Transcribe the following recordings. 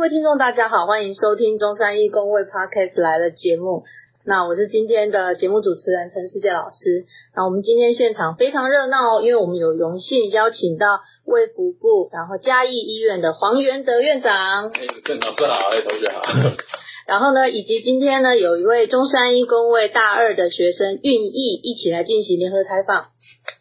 位听众，大家好，欢迎收听中山医工会 Podcast 来的节目。那我是今天的节目主持人陈世界老师。那我们今天现场非常热闹哦，因为我们有荣幸邀请到卫福部，然后嘉义医院的黄元德院长。哎，郑老师好，哎，同学好。然后呢，以及今天呢，有一位中山医工卫大二的学生运义一起来进行联合采访。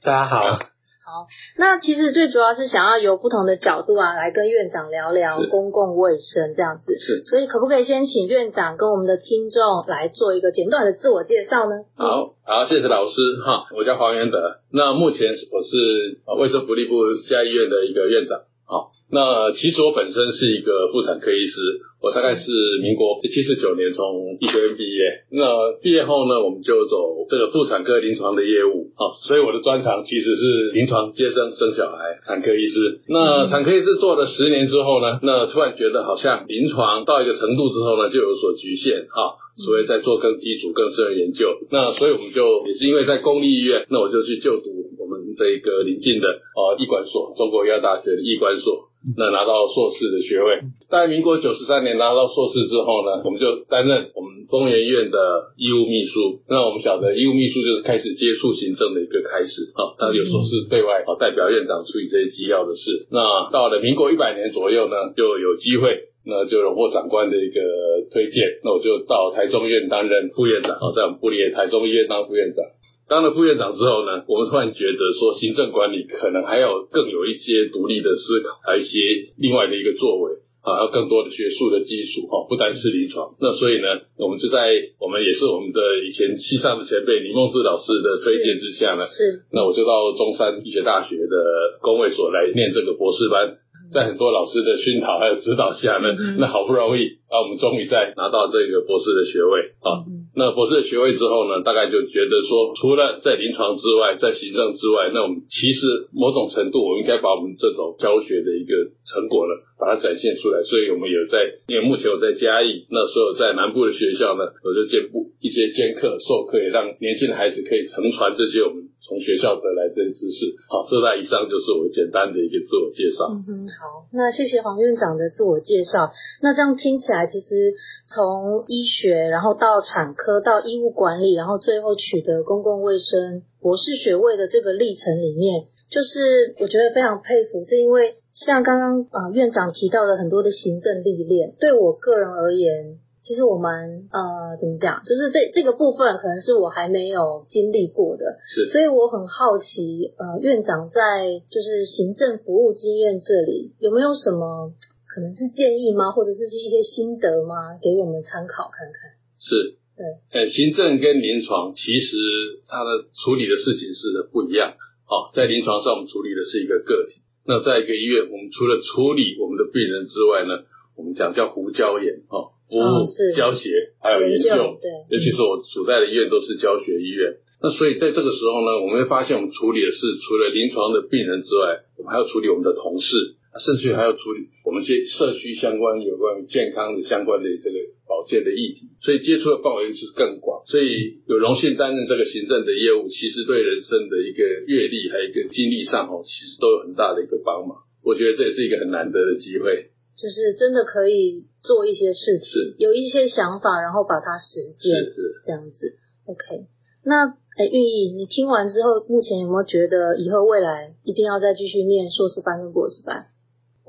大家好。好，那其实最主要是想要由不同的角度啊，来跟院长聊聊公共卫生这样子。是，所以可不可以先请院长跟我们的听众来做一个简短的自我介绍呢？好，好，谢谢老师哈，我叫黄元德，那目前我是卫生福利部嘉医院的一个院长。好，那其实我本身是一个妇产科医师，我大概是民国七十九年从医学院毕业。那毕业后呢，我们就走这个妇产科临床的业务。好，所以我的专长其实是临床接生生小孩，产科医师。那产科医师做了十年之后呢，那突然觉得好像临床到一个程度之后呢，就有所局限。哈。所以在做更基础、更深的研究。那所以我们就也是因为在公立医院，那我就去就读。这一个临近的哦，医管所，中国医药大学的医管所，那拿到硕士的学位。在民国九十三年拿到硕士之后呢，我们就担任我们中研院的医务秘书。那我们晓得医务秘书就是开始接触行政的一个开始啊，他有时候是对外啊代表院长处理这些机要的事。那到了民国一百年左右呢，就有机会，那就荣获长官的一个推荐，那我就到台中医院担任副院长啊，在我们部里台中医院当副院长。当了副院长之后呢，我们突然觉得说行政管理可能还要更有一些独立的思考，还有一些另外的一个作为啊，要更多的学术的基础哈，不单是临床。那所以呢，我们就在我们也是我们的以前西上的前辈李梦志老师的推荐之下呢，是那我就到中山医学大学的工卫所来念这个博士班。在很多老师的熏陶还有指导下呢，那好不容易啊，我们终于在拿到这个博士的学位啊。那博士学位之后呢，大概就觉得说，除了在临床之外，在行政之外，那我们其实某种程度，我们应该把我们这种教学的一个成果呢，把它展现出来。所以我们有在，因为目前我在嘉义，那所有在南部的学校呢，我就兼部一些兼课授课，也让年轻的孩子可以承传这些我们。从学校得来的知识，好，这在以上就是我简单的一个自我介绍。嗯哼，好，那谢谢黄院长的自我介绍。那这样听起来，其实从医学，然后到产科，到医务管理，然后最后取得公共卫生博士学位的这个历程里面，就是我觉得非常佩服，是因为像刚刚啊院长提到的很多的行政历练，对我个人而言。其实我们呃怎么讲，就是这这个部分可能是我还没有经历过的，是，所以我很好奇，呃，院长在就是行政服务经验这里有没有什么可能是建议吗，或者是一些心得吗，给我们参考看看？是，对，呃，行政跟临床其实它的处理的事情是不一样，好，在临床上我们处理的是一个个体，那在一个医院，我们除了处理我们的病人之外呢，我们讲叫胡椒盐，哦。服务、教学还有研究，对，尤其是我所在的医院都是教学医院。那所以在这个时候呢，我们会发现我们处理的是除了临床的病人之外，我们还要处理我们的同事，甚至还要处理我们这些社区相关、有关于健康的相关的这个保健的议题。所以接触的范围是更广。所以有荣幸担任这个行政的业务，其实对人生的一个阅历还有一个经历上哦，其实都有很大的一个帮忙。我觉得这也是一个很难得的机会。就是真的可以做一些事情，有一些想法，然后把它实践，是这样子。OK，那哎，玉意，你听完之后，目前有没有觉得以后未来一定要再继续念硕士班跟博士班？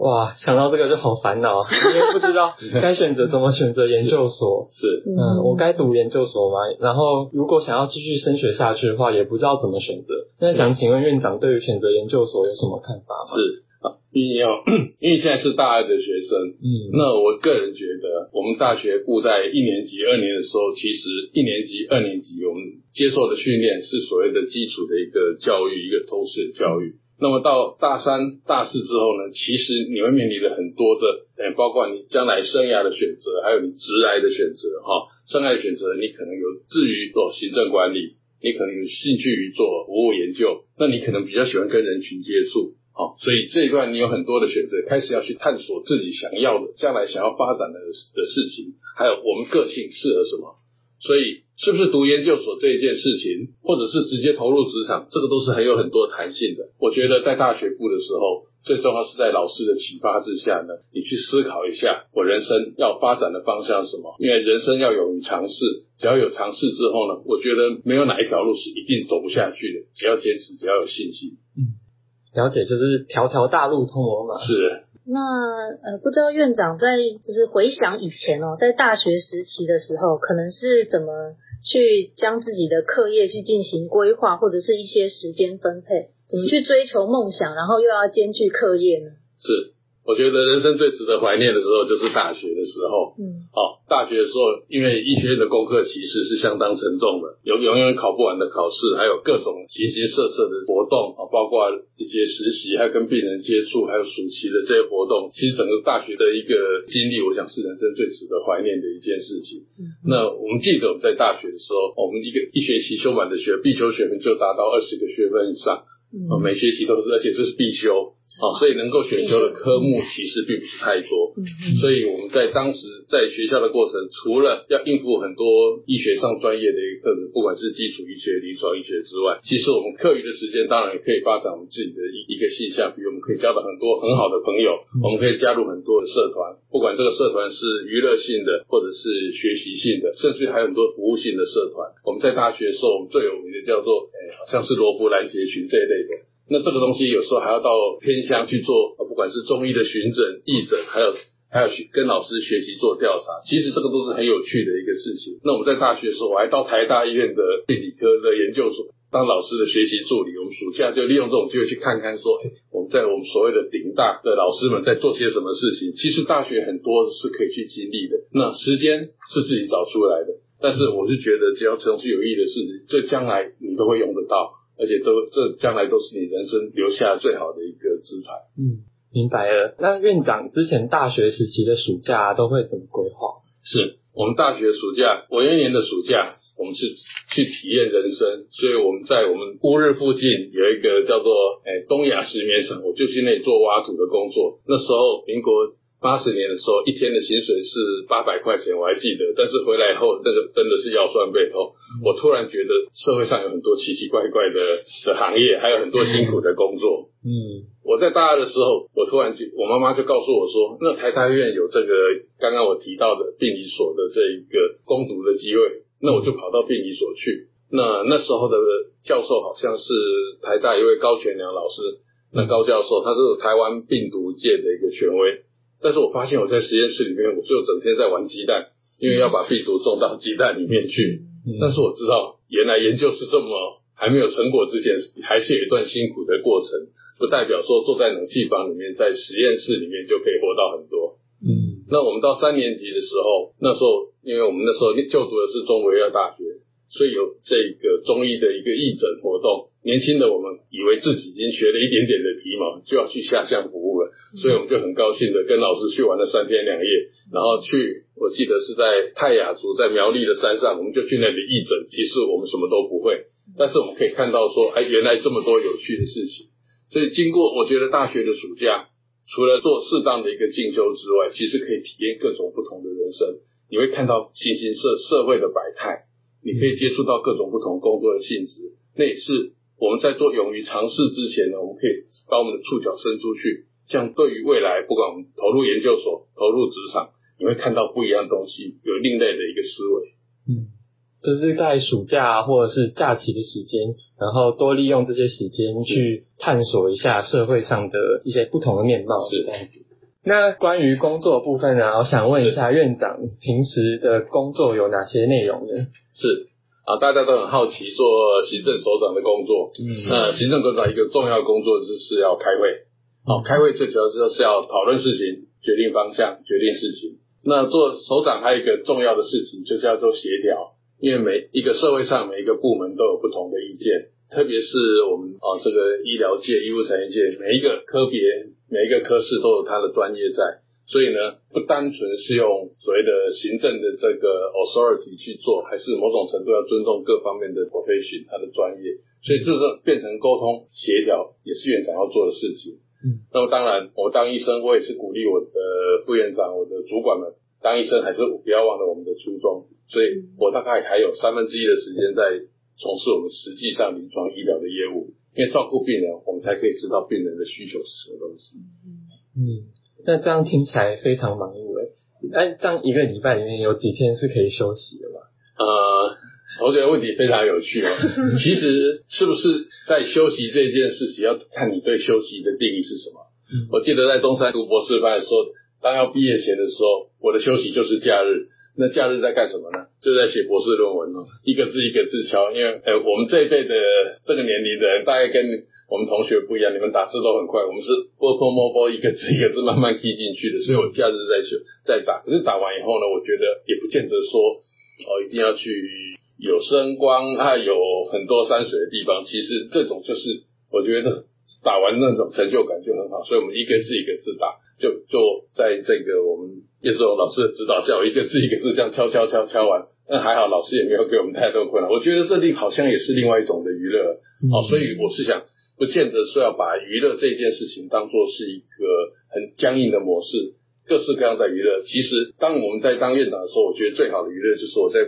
哇，想到这个就好烦恼，因为不知道 该选择怎么选择研究所。是，嗯，我该读研究所吗？然后如果想要继续升学下去的话，也不知道怎么选择。那想请问院长，对于选择研究所有什么看法吗？是。因为要，因为现在是大二的学生，嗯，那我个人觉得，我们大学部在一年级、二年的时候，其实一年级、二年级我们接受的训练是所谓的基础的一个教育，一个通识的教育。那么到大三、大四之后呢，其实你会面临的很多的，呃，包括你将来生涯的选择，还有你职来的选择，哈，生涯的选择，你可能有志于做行政管理，你可能有兴趣于做服务研究，那你可能比较喜欢跟人群接触。好，所以这一段你有很多的选择，开始要去探索自己想要的、将来想要发展的的事情，还有我们个性适合什么。所以是不是读研究所这一件事情，或者是直接投入职场，这个都是很有很多弹性的。我觉得在大学部的时候。最重要是在老师的启发之下呢，你去思考一下，我人生要发展的方向是什么？因为人生要勇于尝试，只要有尝试之后呢，我觉得没有哪一条路是一定走不下去的，只要坚持，只要有信心。嗯，了解，就是条条大路通罗马。是。那呃，不知道院长在就是回想以前哦，在大学时期的时候，可能是怎么去将自己的课业去进行规划，或者是一些时间分配？怎么去追求梦想，然后又要兼具课业呢？是，我觉得人生最值得怀念的时候就是大学的时候。嗯，好，大学的时候，因为医学院的功课其实是相当沉重的，有永远考不完的考试，还有各种形形色色的活动啊，包括一些实习，还有跟病人接触，还有暑期的这些活动。其实整个大学的一个经历，我想是人生最值得怀念的一件事情。嗯，那我们记得我们在大学的时候，我们一个一学期修满的学必修学分就达到二十个学分以上。哦，每学期都是，而且这是必修。哦，所以能够选修的科目其实并不是太多，所以我们在当时在学校的过程，除了要应付很多医学上专业的一个课程，不管是基础医学、临床医学之外，其实我们课余的时间当然也可以发展我们自己的一一个现象，比如我们可以交到很多很好的朋友，我们可以加入很多的社团，不管这个社团是娱乐性的或者是学习性的，甚至还有很多服务性的社团。我们在大学的时候，我们最有名的叫做，哎，好像是罗布兰杰群这一类的。那这个东西有时候还要到偏乡去做，不管是中医的巡诊、义诊，还有还有跟老师学习做调查，其实这个都是很有趣的一个事情。那我们在大学的时候，我还到台大医院的病理科的研究所当老师的学习助理。我们暑假就利用这种机会去看看，说，哎，我们在我们所谓的顶大的老师们在做些什么事情。其实大学很多是可以去经历的，那时间是自己找出来的。但是我是觉得，只要从事有益的事情，这将来你都会用得到。而且都这将来都是你人生留下最好的一个资产。嗯，明白了。那院长之前大学时期的暑假都会怎么规划？是我们大学暑假，我一年的暑假，我们是去体验人生。所以我们在我们乌日附近有一个叫做诶东亚石棉厂，我就去那里做挖土的工作。那时候民国。八十年的时候，一天的薪水是八百块钱，我还记得。但是回来以后，那个真的是腰酸背痛。我突然觉得社会上有很多奇奇怪怪的的行业，还有很多辛苦的工作。嗯，我在大二的时候，我突然就我妈妈就告诉我说，那台大医院有这个刚刚我提到的病理所的这一个攻读的机会，那我就跑到病理所去。那那时候的教授好像是台大一位高全良老师，那高教授他是台湾病毒界的一个权威。但是我发现我在实验室里面，我就整天在玩鸡蛋，因为要把病毒送到鸡蛋里面去。但是我知道，原来研究是这么还没有成果之前，还是有一段辛苦的过程。不代表说坐在冷气房里面，在实验室里面就可以活到很多。嗯，那我们到三年级的时候，那时候因为我们那时候就读的是中国医药大学，所以有这个中医的一个义诊活动。年轻的我们以为自己已经学了一点点的皮毛，就要去下乡服务了，所以我们就很高兴的跟老师去玩了三天两夜，然后去，我记得是在泰雅族在苗栗的山上，我们就去那里义诊。其实我们什么都不会，但是我们可以看到说，哎，原来这么多有趣的事情。所以经过我觉得大学的暑假，除了做适当的一个进修之外，其实可以体验各种不同的人生。你会看到形形色社会的百态，你可以接触到各种不同工作的性质，那也是。我们在做勇于尝试之前呢，我们可以把我们的触角伸出去，这样对于未来，不管我们投入研究所、投入职场，你会看到不一样的东西，有另类的一个思维。嗯，这是在暑假或者是假期的时间，然后多利用这些时间去探索一下社会上的一些不同的面貌。是。那关于工作部分呢，我想问一下院长，平时的工作有哪些内容呢？是。啊，大家都很好奇做行政首长的工作。嗯，那行政首长一个重要工作就是要开会。好，开会最主要就是要讨论事情、决定方向、决定事情。那做首长还有一个重要的事情就是要做协调，因为每一个社会上每一个部门都有不同的意见，特别是我们啊这个医疗界、医务产业界，每一个科别、每一个科室都有它的专业在。所以呢，不单纯是用所谓的行政的这个 authority 去做，还是某种程度要尊重各方面的 profession，他的专业。所以就是变成沟通协调，也是院长要做的事情。嗯，那么当然，我当医生，我也是鼓励我的副院长、我的主管们，当医生还是不要忘了我们的初衷。所以我大概还有三分之一的时间在从事我们实际上临床医疗的业务，因为照顾病人，我们才可以知道病人的需求是什么东西。嗯，那这样听起来非常忙碌诶。那，这样一个礼拜里面有几天是可以休息的吗？呃，同学问题非常有趣哦。其实是不是在休息这件事情，要看你对休息的定义是什么。嗯我记得在中山读博士班的时候，当要毕业前的时候，我的休息就是假日。那假日在干什么呢？就在写博士论文哦，一个字一个字敲。因为呃，我们这一辈的这个年龄的人，大概跟我们同学不一样，你们打字都很快，我们是波波摸波一个字一个字慢慢记进去的。所以我假日在写在打，可是打完以后呢，我觉得也不见得说哦一定要去有声光啊，有很多山水的地方。其实这种就是我觉得打完那种成就感就很好，所以我们一个字一个字打，就就在这个我们叶志荣老师的指导下，我一个字一个字这样敲敲敲敲完，那还好老师也没有给我们太多困难。我觉得这里好像也是另外一种的娱乐，哦，所以我是想，不见得说要把娱乐这件事情当做是一个很僵硬的模式，各式各样的娱乐。其实当我们在当院长的时候，我觉得最好的娱乐就是我在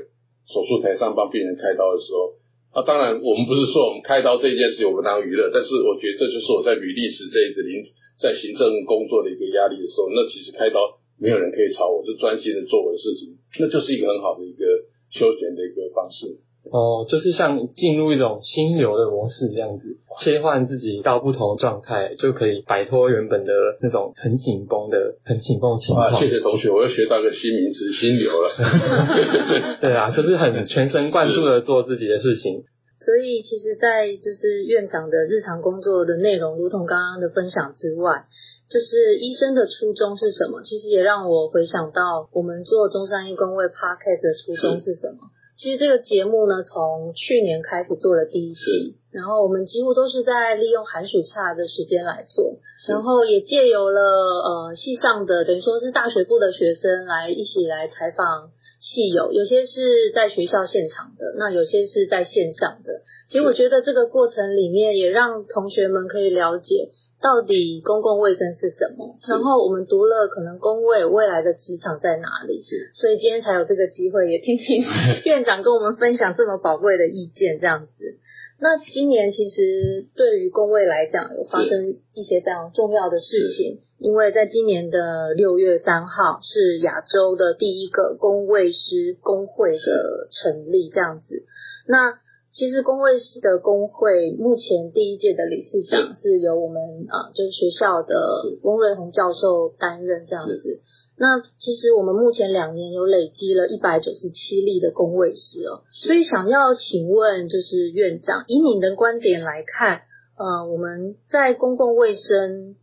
手术台上帮病人开刀的时候。啊，当然，我们不是说我们开刀这件事我们当娱乐，但是我觉得这就是我在履历史这一次临在行政工作的一个压力的时候，那其实开刀没有人可以吵我，就专心的做我的事情，那就是一个很好的一个休闲的一个方式。哦，就是像进入一种心流的模式这样子，切换自己到不同的状态，就可以摆脱原本的那种很紧绷的、很紧绷的情况。啊，谢谢同学，我又学到一个新名词“心流”了。对啊，就是很全神贯注的做自己的事情。所以，其实，在就是院长的日常工作的内容，如同刚刚的分享之外，就是医生的初衷是什么？其实也让我回想到我们做中山医工卫 Podcast 的初衷是什么。其实这个节目呢，从去年开始做了第一季，然后我们几乎都是在利用寒暑假的时间来做，然后也借由了呃系上的等于说是大学部的学生来一起来采访系友，有些是在学校现场的，那有些是在线上的。其实我觉得这个过程里面也让同学们可以了解。到底公共卫生是什么？然后我们读了可能公卫未来的职场在哪里？是，所以今天才有这个机会，也听听 院长跟我们分享这么宝贵的意见，这样子。那今年其实对于公卫来讲，有发生一些非常重要的事情，因为在今年的六月三号是亚洲的第一个公卫师工会的成立，这样子。那其实工卫师的工会目前第一届的理事长是由我们啊、呃，就是学校的翁瑞红教授担任这样子。那其实我们目前两年有累积了一百九十七例的工卫师哦，所以想要请问就是院长，以您的观点来看，呃，我们在公共卫生，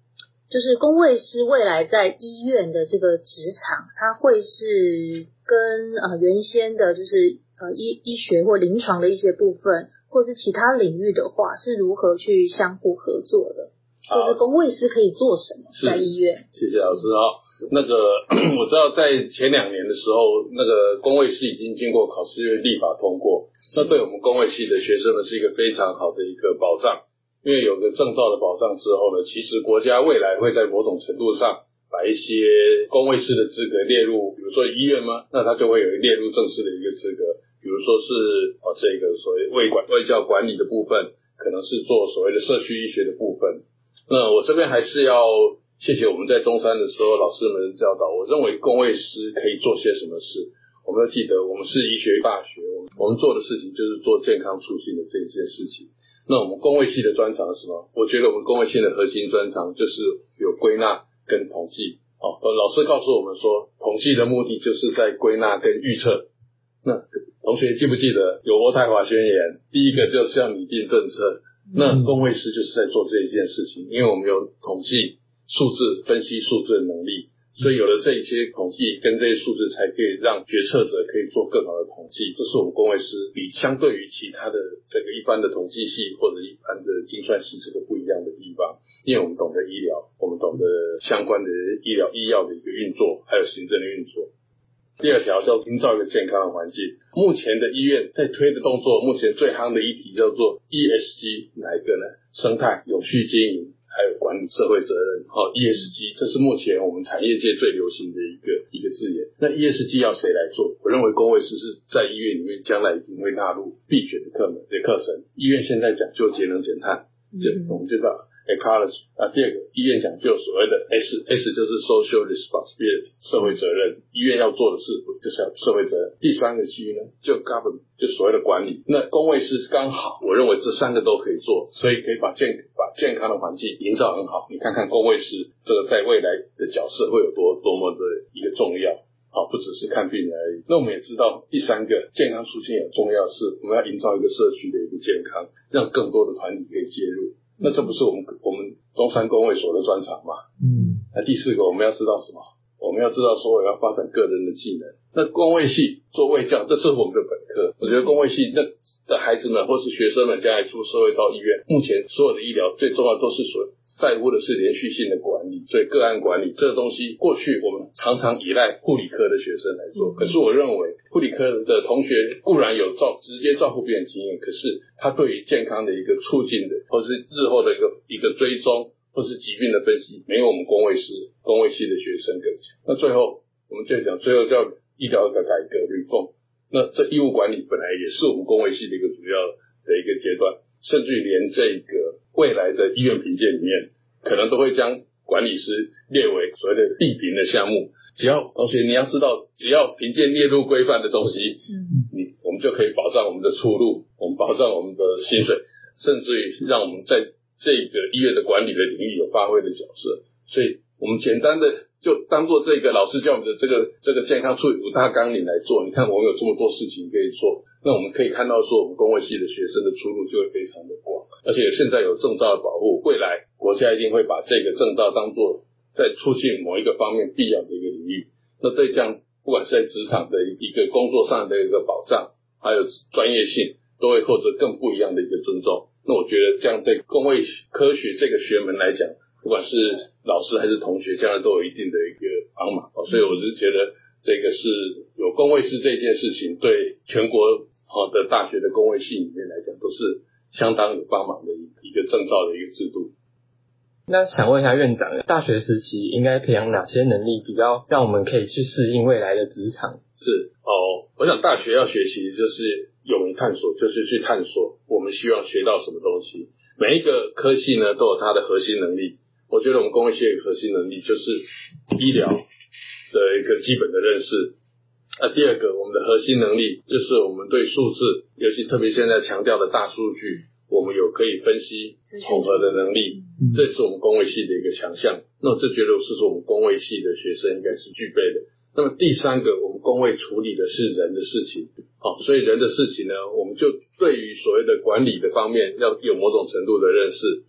就是工卫师未来在医院的这个职场，它会是跟呃原先的就是。呃，医医学或临床的一些部分，或是其他领域的话，是如何去相互合作的？就是工卫师可以做什么在医院？谢谢老师啊。那个 我知道，在前两年的时候，那个工卫师已经经过考试院立法通过，那对我们工卫系的学生呢，是一个非常好的一个保障。因为有个证照的保障之后呢，其实国家未来会在某种程度上把一些工卫师的资格列入，比如说医院吗？那他就会有列入正式的一个资格。比如说是哦，这个所谓卫管卫教管理的部分，可能是做所谓的社区医学的部分。那我这边还是要谢谢我们在中山的时候老师们教导。我认为工卫师可以做些什么事，我们要记得，我们是医学大学，我们我们做的事情就是做健康促进的这一件事情。那我们工卫系的专长是什么？我觉得我们工卫系的核心专长就是有归纳跟统计。哦，老师告诉我们说，统计的目的就是在归纳跟预测。那同学记不记得有渥太华宣言？第一个就是要拟定政策。那工卫师就是在做这一件事情，因为我们有统计数字分析数字的能力，所以有了这一些统计跟这些数字，才可以让决策者可以做更好的统计。这是我们工卫师比相对于其他的这个一般的统计系或者一般的精算系这个不一样的地方，因为我们懂得医疗，我们懂得相关的医疗医药的一个运作，还有行政的运作。第二条叫营造一个健康的环境。目前的医院在推的动作，目前最夯的一题叫做 ESG，哪一个呢？生态、永续经营，还有管理社会责任。好，ESG 这是目前我们产业界最流行的一个一个字眼。那 ESG 要谁来做？我认为工卫师是在医院里面将来一定会纳入必选的课门的课程。医院现在讲究节能减碳，就我们知道。Ecology 啊，第二个医院讲究所谓的 S，S 就是 social responsibility 社会责任，医院要做的事就是要社会责任。第三个 G 呢，就 government 就所谓的管理。那工位是刚好，我认为这三个都可以做，所以可以把健把健康的环境营造很好。你看看工位师这个在未来的角色会有多多么的一个重要，好，不只是看病人而已。那我们也知道，第三个健康促进很重要是，我们要营造一个社区的一个健康，让更多的团体可以介入。那这不是我们我们中山工卫所的专长嘛？嗯。那第四个我们要知道什么？我们要知道说我要发展个人的技能。那工卫系做卫教，这是我们的本科。我觉得工卫系那的孩子们或是学生们将来出社会到医院，目前所有的医疗最重要都是所在乎的是连续性的管理，所以个案管理这个东西，过去我们常常依赖护理科的学生来做。可是我认为护理科的同学固然有照直接照顾病人经验，可是他对于健康的一个促进的，或是日后的一个一个追踪，或是疾病的分析，没有我们工卫师、工卫系的学生更强。那最后我们就讲，最后叫医疗的改革、reform。奉。那这医务管理本来也是我们工卫系的一个主要的一个阶段，甚至于连这个。未来的医院评鉴里面，可能都会将管理师列为所谓的必评的项目。只要同学你要知道，只要评鉴列入规范的东西，嗯，你我们就可以保障我们的出路，我们保障我们的薪水，甚至于让我们在这个医院的管理的领域有发挥的角色。所以，我们简单的就当做这个老师教我们的这个这个健康处理五大纲领来做。你看，我们有这么多事情可以做。那我们可以看到，说我们工卫系的学生的出路就会非常的广，而且现在有证照的保护，未来国家一定会把这个证照当做在促进某一个方面必要的一个领域。那对这样，不管是在职场的一个工作上的一个保障，还有专业性，都会获得更不一样的一个尊重。那我觉得这样对工卫科学这个学门来讲，不管是老师还是同学，将来都有一定的一个帮忙。所以我是觉得这个是有工卫师这件事情对全国。好的，大学的工位系里面来讲，都是相当有帮忙的一一个证照的一个制度。那想问一下院长，大学时期应该培养哪些能力，比较让我们可以去适应未来的职场？是哦，我想大学要学习就是勇于探索，就是去探索我们希望学到什么东西。每一个科系呢都有它的核心能力。我觉得我们工位系的核心能力就是医疗的一个基本的认识。那第二个，我们的核心能力就是我们对数字，尤其特别现在强调的大数据，我们有可以分析统合的能力，这是我们工位系的一个强项。那这绝对是说我们工位系的学生应该是具备的。那么第三个，我们工位处理的是人的事情，好，所以人的事情呢，我们就对于所谓的管理的方面要有某种程度的认识，哦，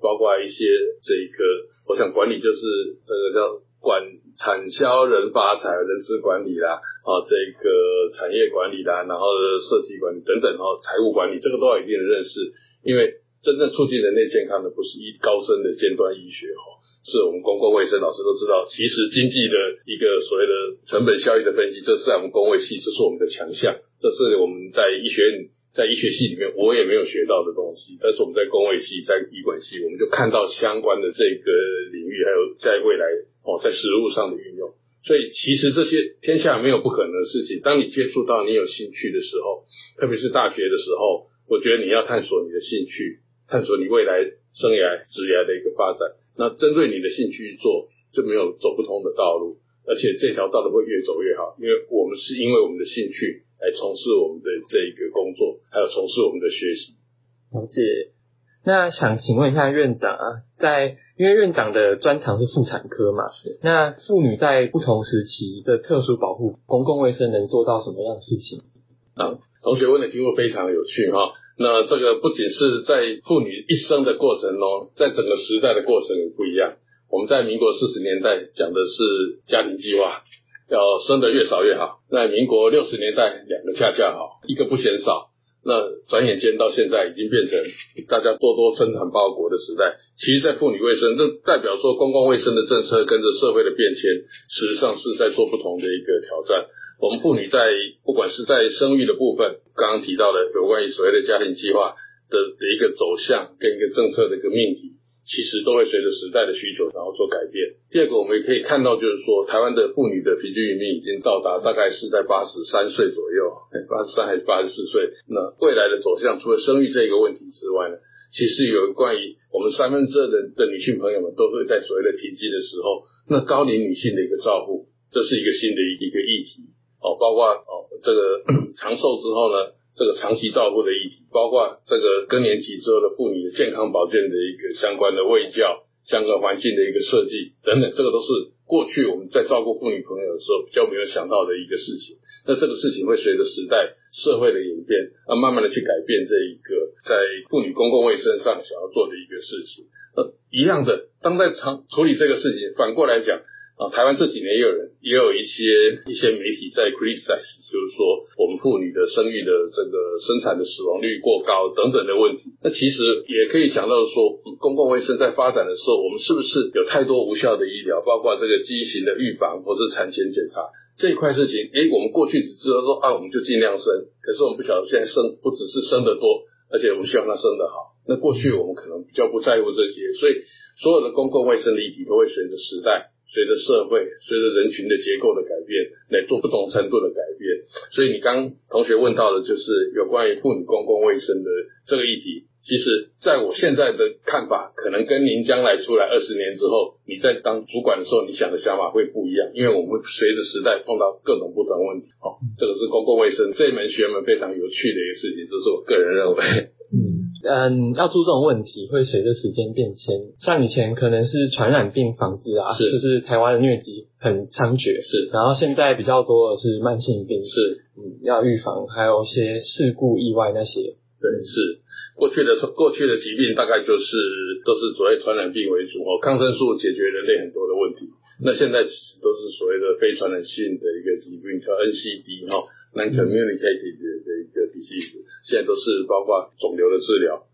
包括一些这个，我想管理就是这个叫。管产销人发财、人事管理啦，啊，这个产业管理啦，然后设计管理等等，哦，财务管理，这个都要一定的认识。因为真正促进人类健康的，不是医高深的尖端医学，哈，是我们公共卫生老师都知道。其实经济的一个所谓的成本效益的分析，这是在我们公卫系，这是我们的强项，这是我们在医学院。在医学系里面，我也没有学到的东西，但是我们在工卫系、在医管系，我们就看到相关的这个领域，还有在未来哦，在实物上的运用。所以其实这些天下没有不可能的事情。当你接触到你有兴趣的时候，特别是大学的时候，我觉得你要探索你的兴趣，探索你未来生涯、职业的一个发展。那针对你的兴趣去做，就没有走不通的道路，而且这条道路会越走越好，因为我们是因为我们的兴趣。来从事我们的这一个工作，还有从事我们的学习。了解。那想请问一下院长啊，在因为院长的专长是妇产科嘛，那妇女在不同时期的特殊保护，公共卫生能做到什么样的事情？啊，同学问的题目非常有趣哈。那这个不仅是在妇女一生的过程中，在整个时代的过程也不一样。我们在民国四十年代讲的是家庭计划。要生的越少越好。在民国六十年代，两个恰恰好，一个不嫌少。那转眼间到现在，已经变成大家多多生产报国的时代。其实，在妇女卫生，这代表说公共卫生的政策跟着社会的变迁，事实上是在做不同的一个挑战。我们妇女在不管是在生育的部分，刚刚提到的有关于所谓的家庭计划的的一个走向跟一个政策的一个命题，其实都会随着时代的需求然后做改变。第二个，我们也可以看到，就是说台湾的妇女的平均余命已经到达大概是在八十三岁左右，八十三还是八十四岁。那未来的走向，除了生育这个问题之外呢，其实有关于我们三分之二的的女性朋友们都会在所谓的停经的时候，那高龄女性的一个照顾，这是一个新的一个议题哦，包括哦这个 长寿之后呢。这个长期照顾的议题，包括这个更年期之后的妇女的健康保健的一个相关的卫教、相关环境的一个设计等等，这个都是过去我们在照顾妇女朋友的时候比较没有想到的一个事情。那这个事情会随着时代、社会的演变，啊，慢慢的去改变这一个在妇女公共卫生上想要做的一个事情。那一样的，当在长处理这个事情，反过来讲。啊，台湾这几年也有人，也有一些一些媒体在 criticize，就是说我们妇女的生育的这个生产的死亡率过高等等的问题。那其实也可以讲到说，公共卫生在发展的时候，我们是不是有太多无效的医疗，包括这个畸形的预防或者产前检查这一块事情？诶，我们过去只知道说啊，我们就尽量生，可是我们不晓得现在生不只是生得多，而且我们希望它生得好。那过去我们可能比较不在乎这些，所以所有的公共卫生的议题都会随着时代。随着社会、随着人群的结构的改变，来做不同程度的改变。所以你刚同学问到的，就是有关于妇女公共卫生的这个议题。其实，在我现在的看法，可能跟您将来出来二十年之后，你在当主管的时候，你想的想法会不一样。因为我们随着时代碰到各种不同问题。哦，这个是公共卫生这门学门非常有趣的一个事情，这是我个人认为。嗯，要注重问题会随着时间变迁。像以前可能是传染病防治啊，是就是台湾的疟疾很猖獗，是。然后现在比较多的是慢性病，是，嗯，要预防，还有一些事故意外那些。对，是。过去的过去的疾病大概就是都是所谓传染病为主哦，抗生素解决人类很多的问题。那现在其实都是所谓的非传染性的一个疾病，叫 NCD 哈，Non-Communicated 的一个 disease，现在都是包括肿瘤的治疗，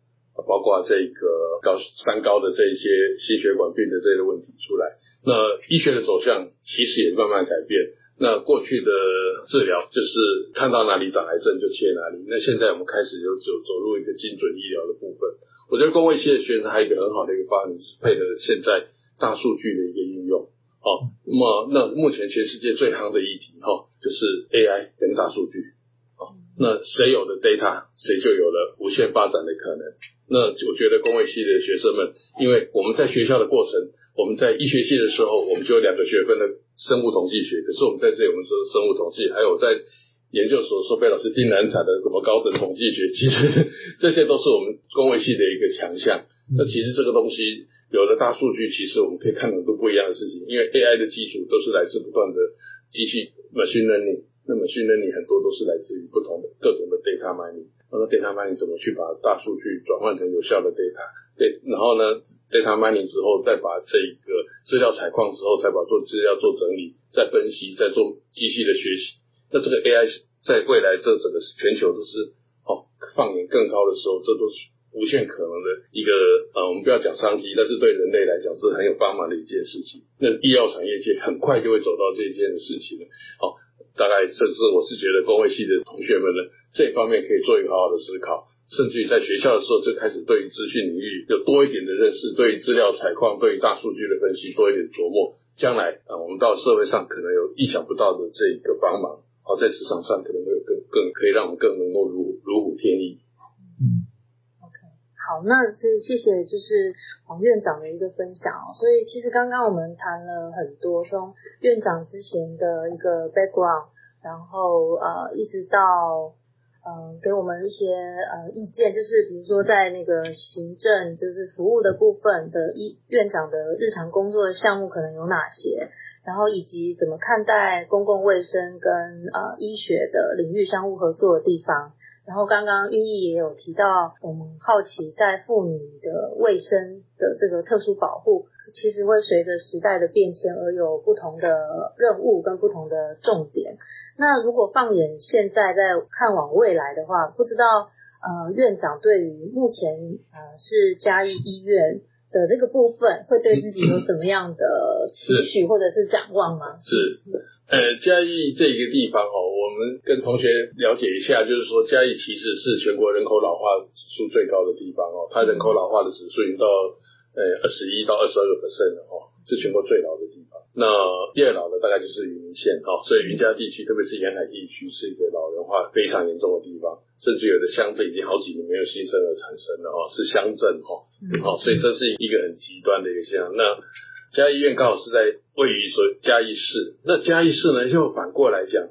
包括这个高三高的这一些心血管病的这些问题出来。那医学的走向其实也慢慢改变。那过去的治疗就是看到哪里长癌症就切哪里，那现在我们开始就走走入一个精准医疗的部分。我觉得工卫系的学生还有一个很好的一个发展是配合现在大数据的一个应用。好，那么那目前全世界最夯的议题哈，就是 AI 跟大数据。哦，那谁有的 data，谁就有了无限发展的可能。那我觉得工位系的学生们，因为我们在学校的过程，我们在医学系的时候，我们就有两个学分的生物统计学。可是我们在这里，我们说生物统计，还有在研究所说被老师盯难产的什么高等统计学，其实 这些都是我们工位系的一个强项。那其实这个东西。有了大数据，其实我们可以看很多不一样的事情。因为 AI 的基础都是来自不断的机器 machine learning，那么训练你很多都是来自于不同的各种的 data mining。那么 data mining 怎么去把大数据转换成有效的 data？对，然后呢，data mining 之后再把这一个资料采矿之后，再把做资料做整理、再分析、再做机器的学习。那这个 AI 在未来这整个全球都是哦放眼更高的时候，这都是。无限可能的一个呃，我们不要讲商机，但是对人类来讲是很有帮忙的一件事情。那医药产业界很快就会走到这一件事情了。好，大概甚至我是觉得工位系的同学们呢，这方面可以做一个好好的思考，甚至于在学校的时候就开始对于资讯领域有多一点的认识，对于资料采矿、对于大数据的分析多一点琢磨。将来啊，我们到社会上可能有意想不到的这个帮忙。好，在职场上可能会有更更可以让我们更能够如如虎添翼。好，那所以谢谢，就是黄院长的一个分享。所以其实刚刚我们谈了很多，从院长之前的一个 background，然后呃一直到嗯给我们一些呃意见，就是比如说在那个行政就是服务的部分的医院长的日常工作的项目可能有哪些，然后以及怎么看待公共卫生跟呃医学的领域相互合作的地方。然后刚刚玉意也有提到，我们好奇在妇女的卫生的这个特殊保护，其实会随着时代的变迁而有不同的任务跟不同的重点。那如果放眼现在在看往未来的话，不知道呃院长对于目前呃是嘉义医院的这个部分，会对自己有什么样的期许或者是展望吗？是。呃，嘉义这一个地方哦，我们跟同学了解一下，就是说嘉义其实是全国人口老化指数最高的地方哦，它人口老化的指数已经到呃二十一到二十二个 percent 了哦，是全国最老的地方。那第二老的大概就是云林县哈，所以云嘉地区，特别是沿海地区，是一个老人化非常严重的地方，甚至有的乡镇已经好几年没有新生儿产生了哦，是乡镇哈，好，所以这是一个很极端的一个现象。那嘉义医院刚好是在位于所嘉义市，那嘉义市呢，又反过来讲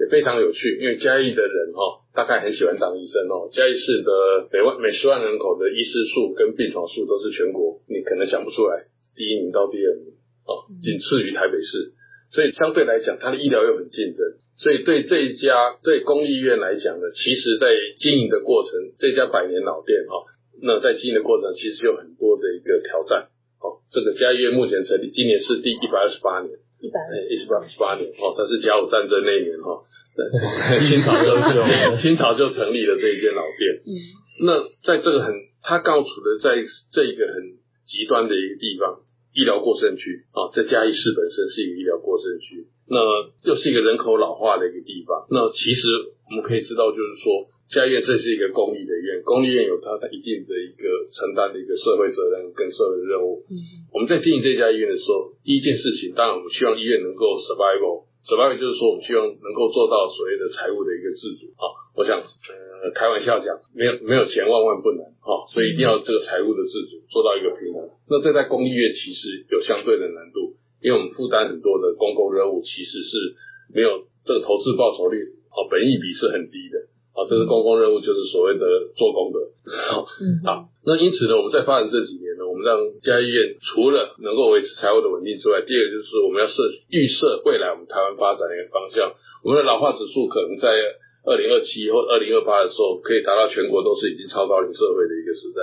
也非常有趣，因为嘉义的人哈，大概很喜欢当医生哦。嘉义市的每万每十万人口的医师数跟病床数都是全国，你可能想不出来，第一名到第二名。仅次于台北市，所以相对来讲，它的医疗又很竞争，所以对这一家对公立医院来讲呢，其实在经营的过程，这家百年老店哈，那在经营的过程其实有很多的一个挑战。哦，这个嘉医院目前成立，今年是第一百二十八年，一百二十八年。哦，它是甲午战争那一年哈，清朝就 清朝就成立了这一间老店。嗯，那在这个很，它刚处的在这一个很极端的一个地方。医疗过剩区。啊，在嘉义市本身是一个医疗过剩区，那又是一个人口老化的一个地方。那其实我们可以知道，就是说嘉义这是一个公立的医院，公立医院有它的一定的一个承担的一个社会责任跟社会任务。嗯，我们在经营这家医院的时候，第一件事情，当然我们希望医院能够 survival，survival 就是说我们希望能够做到所谓的财务的一个自主啊。我想。呃，开玩笑讲，没有没有钱万万不能哈，所以一定要这个财务的自主做到一个平衡。那这在公立院其实有相对的难度，因为我们负担很多的公共任务，其实是没有这个投资报酬率，好，本益比是很低的，啊，这是公共任务就是所谓的做功德，好，好，那因此呢，我们在发展这几年呢，我们让嘉义院除了能够维持财务的稳定之外，第二个就是我们要设预设未来我们台湾发展的一个方向，我们的老化指数可能在。二零二七或二零二八的时候，可以达到全国都是已经超高龄社会的一个时代。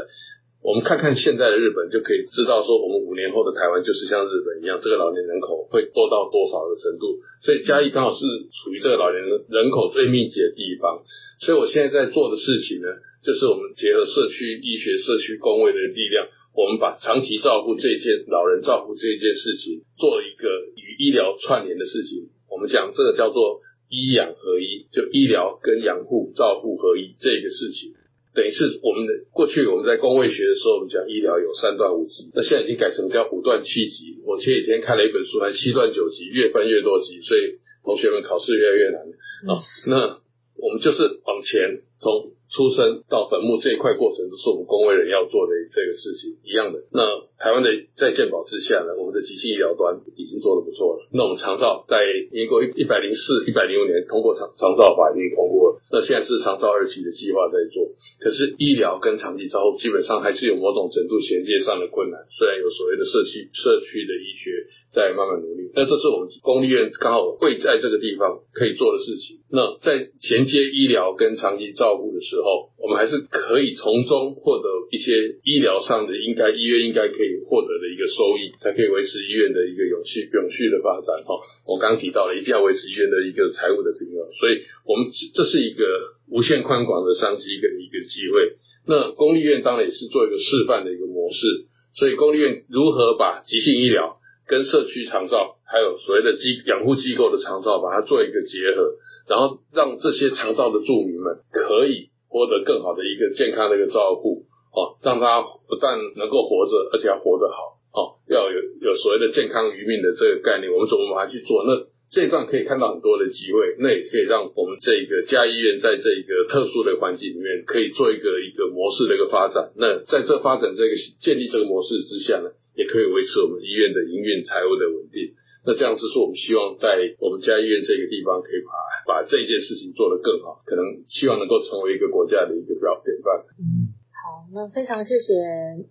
我们看看现在的日本，就可以知道说，我们五年后的台湾就是像日本一样，这个老年人口会多到多少的程度。所以嘉义刚好是处于这个老年人人口最密集的地方。所以我现在在做的事情呢，就是我们结合社区医学、社区工位的力量，我们把长期照顾这一件老人照顾这一件事情，做一个与医疗串联的事情。我们讲这个叫做。医养合一，就医疗跟养护照护合一这个事情，等于是我们的过去我们在工位学的时候，我们讲医疗有三段五级，那现在已经改成叫五段七级。我前几天看了一本书，还七段九级，越分越多级，所以同学们考试越来越难啊。那我们就是往前从。出生到坟墓这一块过程，都是我们工位人要做的这个事情一样的。那台湾的在健保之下呢，我们的急性医疗端已经做的不错了。那我们长照在民国一一百零四、一百零五年通过长长照法已经通过了。那现在是长照二期的计划在做，可是医疗跟长期照护基本上还是有某种程度衔接上的困难。虽然有所谓的社区社区的医在慢慢努力，但这是我们公立医院刚好会在这个地方可以做的事情。那在衔接医疗跟长期照顾的时候，我们还是可以从中获得一些医疗上的应该医院应该可以获得的一个收益，才可以维持医院的一个永续永续的发展。哈，我刚刚提到了，一定要维持医院的一个财务的平衡，所以我们这是一个无限宽广的商机跟一个机会。那公立医院当然也是做一个示范的一个模式，所以公立医院如何把急性医疗跟社区长照，还有所谓的机养护机构的长照，把它做一个结合，然后让这些长照的住民们可以。获得更好的一个健康的一个照顾，哦，让他不但能够活着，而且要活得好，哦，要有有所谓的健康余命的这个概念，我们怎么把它去做？那这一段可以看到很多的机会，那也可以让我们这个家医院在这一个特殊的环境里面，可以做一个一个模式的一个发展。那在这发展这个建立这个模式之下呢，也可以维持我们医院的营运财务的稳定。那这样子是我们希望在我们家医院这个地方可以把把这件事情做得更好，可能希望能够成为一个国家的一个标典范。那非常谢谢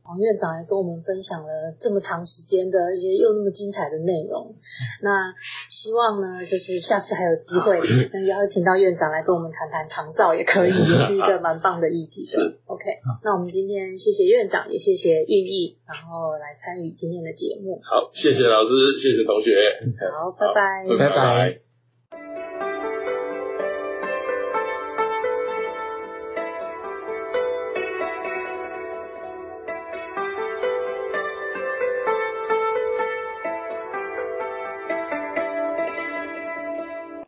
王院长来跟我们分享了这么长时间的一些又那么精彩的内容。那希望呢，就是下次还有机会能邀请到院长来跟我们谈谈长照，也可以，也是一个蛮棒的议题的。OK，那我们今天谢谢院长，也谢谢运意，然后来参与今天的节目。好，谢谢老师，谢谢同学。好，拜拜，拜拜。